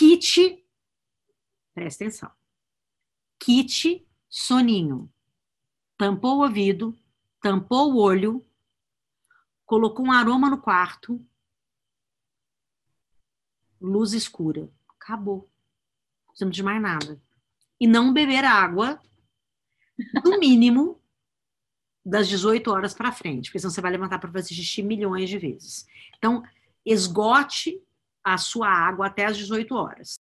Kit, presta atenção. Kit, soninho. Tampou o ouvido, tampou o olho, colocou um aroma no quarto, luz escura. Acabou. Não diz mais nada. E não beber água, no mínimo, das 18 horas para frente, porque senão você vai levantar para fazer xixi milhões de vezes. Então, esgote a sua água até as 18 horas.